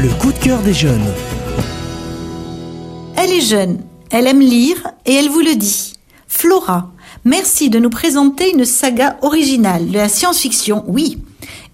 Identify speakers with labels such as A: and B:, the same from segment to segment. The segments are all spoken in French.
A: Le coup de cœur des jeunes.
B: Elle est jeune, elle aime lire et elle vous le dit. Flora, merci de nous présenter une saga originale de la science-fiction, oui,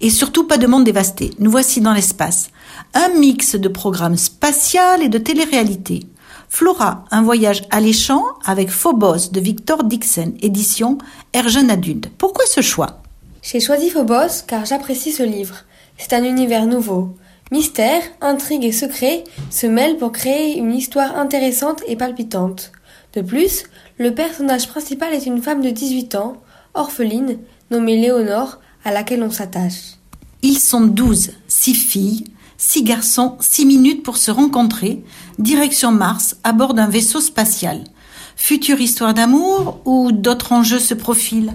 B: et surtout pas de monde dévasté. Nous voici dans l'espace. Un mix de programmes spatial et de télé-réalité. Flora, un voyage alléchant avec Phobos de Victor Dixon, édition Air Jeune Adulte. Pourquoi ce choix?
C: J'ai choisi Phobos car j'apprécie ce livre. C'est un univers nouveau. Mystère, intrigue et secret se mêlent pour créer une histoire intéressante et palpitante. De plus, le personnage principal est une femme de 18 ans, orpheline, nommée Léonore, à laquelle on s'attache.
B: Ils sont douze, six filles, six garçons, six minutes pour se rencontrer, direction Mars, à bord d'un vaisseau spatial. Future histoire d'amour ou d'autres enjeux se profilent?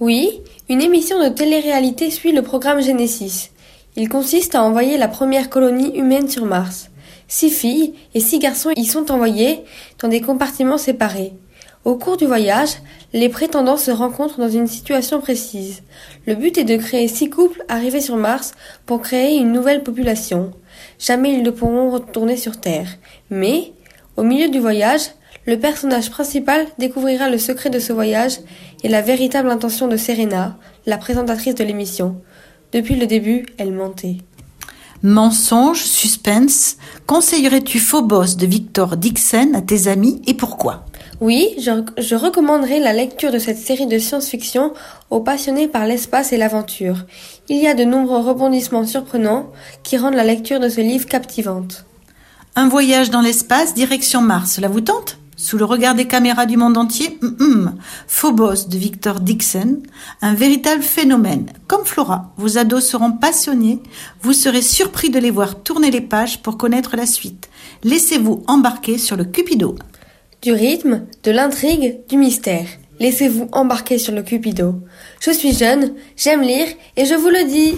C: Oui, une émission de télé-réalité suit le programme Genesis. Il consiste à envoyer la première colonie humaine sur Mars. Six filles et six garçons y sont envoyés dans des compartiments séparés. Au cours du voyage, les prétendants se rencontrent dans une situation précise. Le but est de créer six couples arrivés sur Mars pour créer une nouvelle population. Jamais ils ne pourront retourner sur Terre. Mais, au milieu du voyage, le personnage principal découvrira le secret de ce voyage et la véritable intention de Serena, la présentatrice de l'émission. Depuis le début, elle mentait.
B: Mensonge, suspense, conseillerais-tu Phobos de Victor Dixon à tes amis et pourquoi?
C: Oui, je, je recommanderais la lecture de cette série de science-fiction aux passionnés par l'espace et l'aventure. Il y a de nombreux rebondissements surprenants qui rendent la lecture de ce livre captivante.
B: Un voyage dans l'espace, direction Mars, cela vous tente? Sous le regard des caméras du monde entier Hum, hum. Phobos de Victor Dixon, un véritable phénomène. Comme Flora, vos ados seront passionnés, vous serez surpris de les voir tourner les pages pour connaître la suite. Laissez-vous embarquer sur le Cupido.
C: Du rythme, de l'intrigue, du mystère. Laissez-vous embarquer sur le Cupido. Je suis jeune, j'aime lire et je vous le dis.